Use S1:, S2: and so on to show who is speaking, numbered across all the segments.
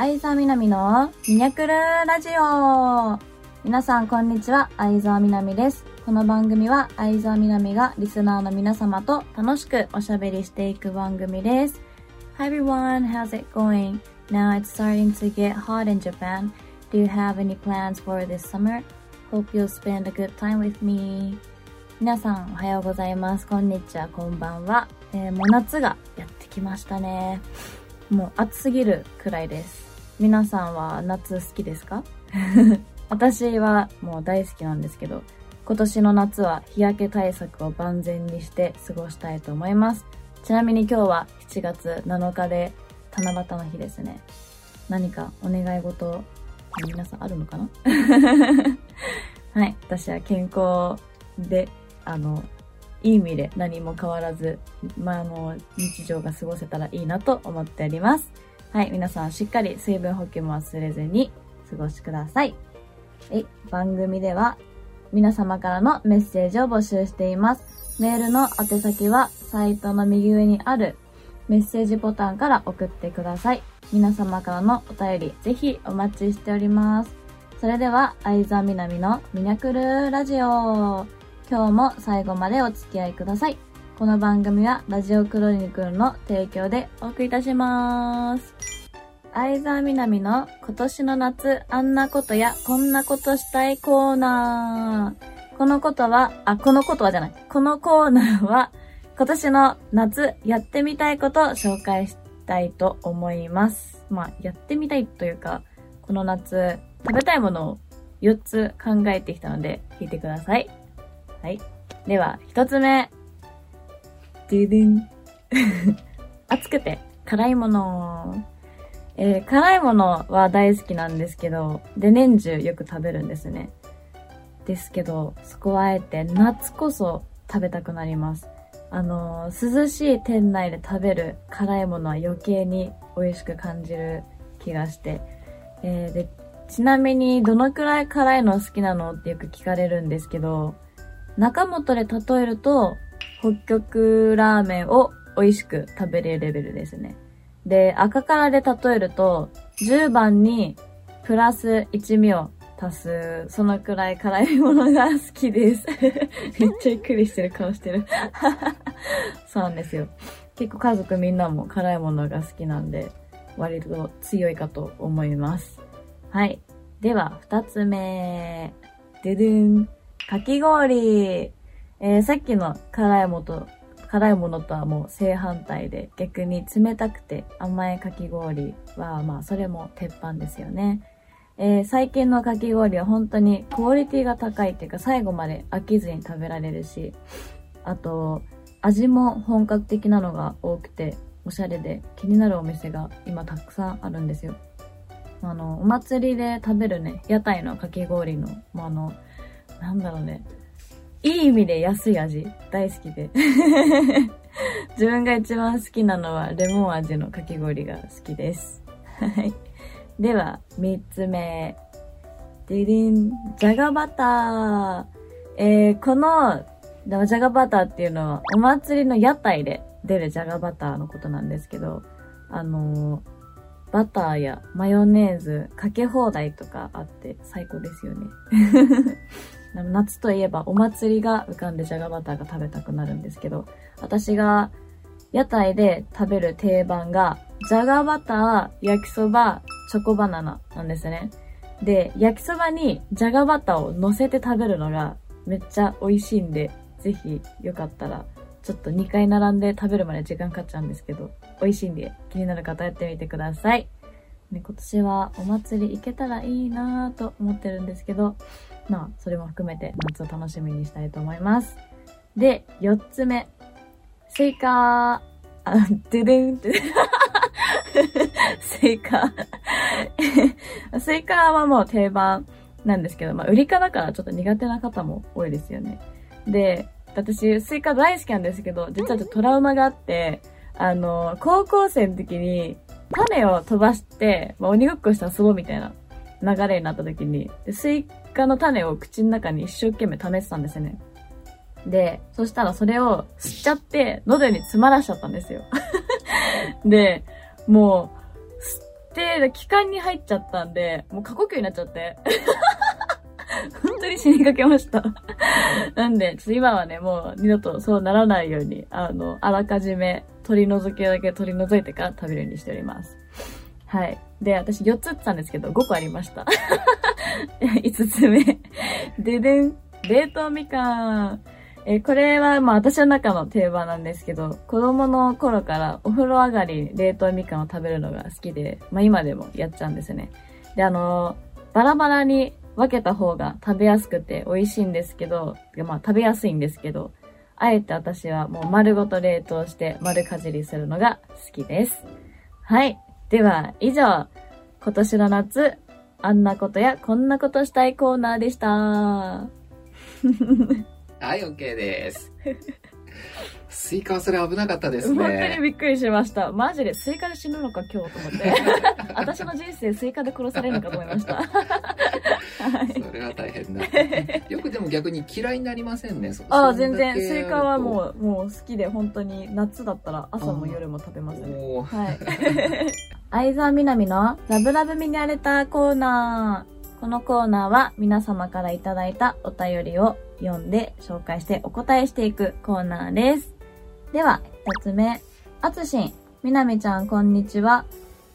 S1: 相沢みなみのミニャクルラジオ皆さんこんにちは、相沢みなみです。この番組は相沢みなみがリスナーの皆様と楽しくおしゃべりしていく番組です。Hi everyone, how's it going? Now it's starting to get hot in Japan. Do you have any plans for this summer? Hope you'll spend a good time with me. 皆さんおはようございます。こんにちは、こんばんは。えーもう夏がやってきましたね。もう暑すぎるくらいです。皆さんは夏好きですか？私はもう大好きなんですけど、今年の夏は日焼け対策を万全にして過ごしたいと思います。ちなみに今日は7月7日で七夕の日ですね。何かお願い事、皆さんあるのかな？はい。私は健康で、あの、いい意味で何も変わらず、まあ、あの、日常が過ごせたらいいなと思っております。はい。皆さんしっかり水分補給も忘れずに過ごしください。はい。番組では皆様からのメッセージを募集しています。メールの宛先はサイトの右上にあるメッセージボタンから送ってください。皆様からのお便りぜひお待ちしております。それでは、相沢みなみのミニャクルラジオ。今日も最後までお付き合いください。この番組はラジオクロニクルの提供でお送りいたします。相沢みなみの今年の夏あんなことやこんなことしたいコーナー。このことは、あ、このことはじゃない。このコーナーは今年の夏やってみたいことを紹介したいと思います。まあ、やってみたいというか、この夏食べたいものを4つ考えてきたので聞いてください。はい。では、1つ目。ドゥドゥン。熱くて辛いもの。えー辛いものは大好きなんですけど、で、年中よく食べるんですね。ですけど、そこはあえて夏こそ食べたくなります。あのー涼しい店内で食べる辛いものは余計に美味しく感じる気がして。えーで、ちなみにどのくらい辛いの好きなのってよく聞かれるんですけど、中本で例えると、北極ラーメンを美味しく食べれるレベルですね。で、赤からで例えると、10番にプラス1味を足す、そのくらい辛いものが好きです。めっちゃゆっくりしてる顔してる。そうなんですよ。結構家族みんなも辛いものが好きなんで、割と強いかと思います。はい。では、二つ目。ででん。かき氷。えーさっきの辛いもと、辛いものとはもう正反対で、逆に冷たくて甘いかき氷は、まあ、それも鉄板ですよね。えー最近のかき氷は本当にクオリティが高いっていうか、最後まで飽きずに食べられるし、あと、味も本格的なのが多くて、おしゃれで気になるお店が今たくさんあるんですよ。あの、お祭りで食べるね、屋台のかき氷の、もうあの、なんだろうね。いい意味で安い味、大好きで。自分が一番好きなのはレモン味のかき氷が好きです。はい。では、三つ目。ででん、じゃがバター。えー、この、じゃがバターっていうのは、お祭りの屋台で出るじゃがバターのことなんですけど、あのーバターやマヨネーズかけ放題とかあって最高ですよね。夏といえばお祭りが浮かんでじゃがバターが食べたくなるんですけど、私が屋台で食べる定番が、じゃがバター、焼きそば、チョコバナナなんですね。で、焼きそばにじゃがバターを乗せて食べるのがめっちゃ美味しいんで、ぜひよかったら、ちょっと2回並んで食べるまで時間かかっちゃうんですけど、美味しいんで気になる方やってみてください。ね、今年はお祭り行けたらいいなぁと思ってるんですけど、まあ、それも含めて夏を楽しみにしたいと思います。で、4つ目。スイカーあ、ででんって。スイカ。スイカはもう定番なんですけど、まあ、ウリ科だからちょっと苦手な方も多いですよね。で、私、スイカ大好きなんですけど、実はちょっとトラウマがあって、あの、高校生の時に、種を飛ばして、まあ、鬼ごっこして遊ぼうみたいな流れになった時に、でスイカの種を口の中に一生懸命溜めてたんですよね。で、そしたらそれを吸っちゃって、喉に詰まらしちゃったんですよ。で、もう、吸っで、気管に入っちゃったんで、もう過呼吸になっちゃって。本当に死にかけましたなんで、ちょっと今はね、もう二度とそうならないように、あの、あらかじめ取り除きだけ取り除いてから食べるようにしております。はい。で、私4つ打ったんですけど、5個ありました。5つ目。ででん。冷凍みかん。えこれはまあ私の中の定番なんですけど、子供の頃からお風呂上がり冷凍みかんを食べるのが好きで、まあ今でもやっちゃうんですね。で、あのバラバラに分けた方が食べやすくて美味しいんですけど、まあ食べやすいんですけど、あえて私はもう丸ごと冷凍して丸かじりするのが好きです。はい。では、以上、今年の夏、あんなことやこんなことしたいコーナーでした。は
S2: い、OK です。スイカはそれ危なかったです
S1: ね。本当にびっくりしました。マジでスイカで死ぬのか今日と思って。私の人生スイカで殺されるのかと思いました。は
S2: い、それは大変だ。よくでも逆に嫌いになりませんね。
S1: ああ、全然。スイカはもう、もう好きで本当に夏だったら朝も夜も食べますね。はい。相沢みなみのラブラブミニアレターコーナー。このコーナーは皆様からいただいたお便りを読んで紹介してお答えしていくコーナーです。では、一つ目。あつしん。みなみちゃん、こんにちは。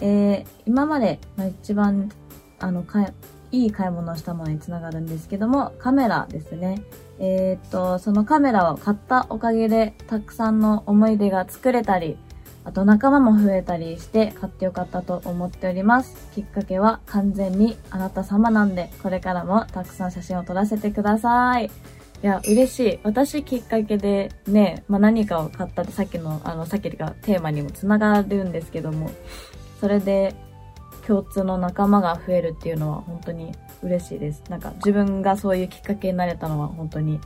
S1: えー、今までの一番、あの、かいい買い物をしたものにつながるんですけども、カメラですね。えー、っと、そのカメラを買ったおかげで、たくさんの思い出が作れたり、あと仲間も増えたりして買ってよかったと思っております。きっかけは完全にあなた様なんで、これからもたくさん写真を撮らせてください。いや、嬉しい。私きっかけでね、まあ、何かを買ったってさっきの、あの、さっきがテーマにもつながるんですけども、それで共通の仲間が増えるっていうのは本当に嬉しいです。なんか自分がそういうきっかけになれたのは本当に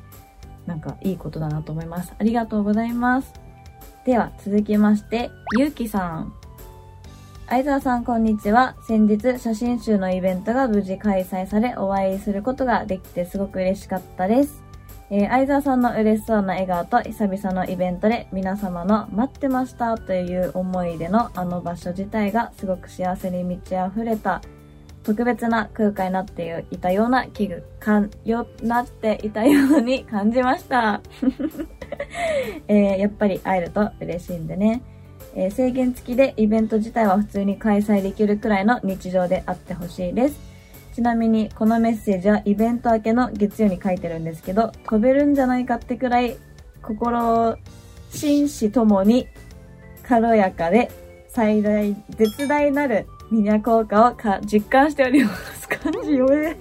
S1: なんかいいことだなと思います。ありがとうございます。では続きまして、ゆうきさん。相沢さん、こんにちは。先日、写真集のイベントが無事開催され、お会いすることができてすごく嬉しかったです。えー、相沢さんの嬉しそうな笑顔と久々のイベントで皆様の待ってましたという思い出のあの場所自体がすごく幸せに満ち溢れた特別な空間になっていたような器具、かん、よ、なっていたように感じました。えー、やっぱり会えると嬉しいんでね。えー、制限付きでイベント自体は普通に開催できるくらいの日常であってほしいです。ちなみにこのメッセージはイベント明けの月曜に書いてるんですけど、飛べるんじゃないかってくらい、心、心身ともに軽やかで最大、絶大なるミニャ効果をか実感しております。漢字読め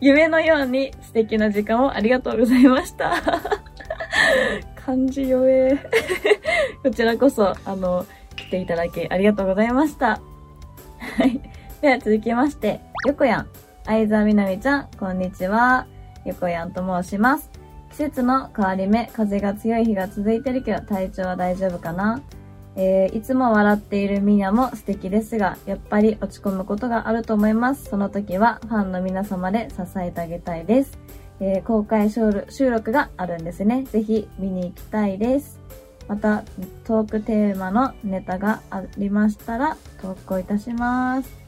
S1: 夢のように素敵な時間をありがとうございました。漢字読めこちらこそ、あの、来ていただきありがとうございました。はい。では続きまして、よこやん。相沢みなみちゃん、こんにちは。よこやんと申します。季節の変わり目、風が強い日が続いてるけど、体調は大丈夫かなえー、いつも笑っているみなも素敵ですが、やっぱり落ち込むことがあると思います。その時はファンの皆様で支えてあげたいです。えー、公開収録があるんですね。ぜひ見に行きたいです。また、トークテーマのネタがありましたら投稿いたします。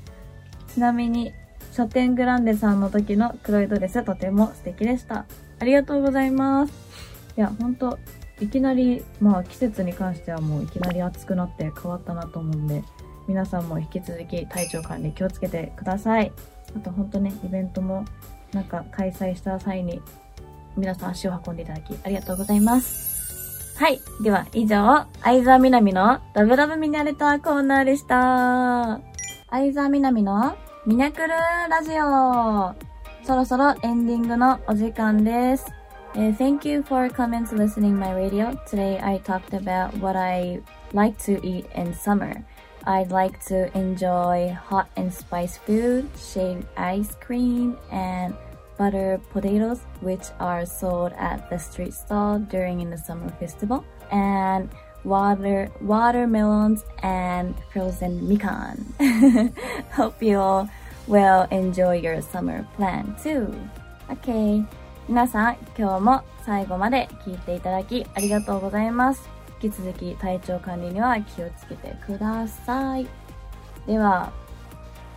S1: ちなみに、書店グランデさんの時の黒いドレスとても素敵でした。ありがとうございます。いや、ほんと、いきなり、まあ季節に関してはもういきなり暑くなって変わったなと思うんで、皆さんも引き続き体調管理気をつけてください。あとほんとね、イベントもなんか開催した際に皆さん足を運んでいただきありがとうございます。はい。では以上、相沢みなみのラブラブミナレターコーナーでした。相沢みなみのミナクルラジオそろそろエンディングのお時間です。Uh, thank you for coming to listening my radio. Today I talked about what I like to eat in summer. I'd like to enjoy hot and spice food, shaved ice cream, and butter potatoes, which are sold at the street stall during in the summer festival. And water watermelons and frozen mikan. Hope you all will enjoy your summer plan too. Okay. 皆さん、今日も最後まで聞いていただきありがとうございます。引き続き体調管理には気をつけてください。では、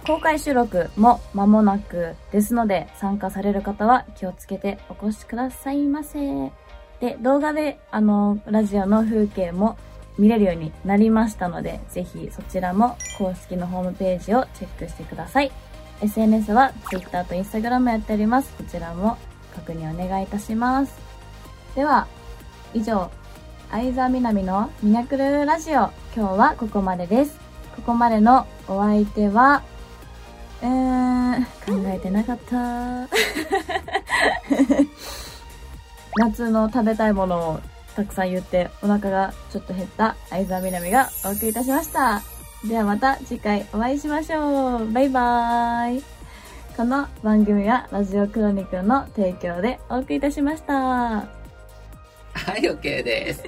S1: 公開収録も間もなくですので、参加される方は気をつけてお越しくださいませ。で、動画で、あの、ラジオの風景も見れるようになりましたので、ぜひそちらも公式のホームページをチェックしてください。SNS は Twitter と Instagram やっております。こちらも確認お願いいたします。では、以上、相沢みなみのミラクルラジオ。今日はここまでです。ここまでのお相手は、うーん、考えてなかった。夏の食べたいものをたくさん言ってお腹がちょっと減った相沢みなみがお送りいたしました。ではまた次回お会いしましょう。バイバーイ。この番組はラジオクロニクルの提供でお送りいたしました。
S2: はい、OK です。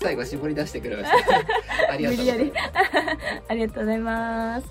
S2: 最後絞り出してくれました。ありがとうございます。
S1: ありがとうございます。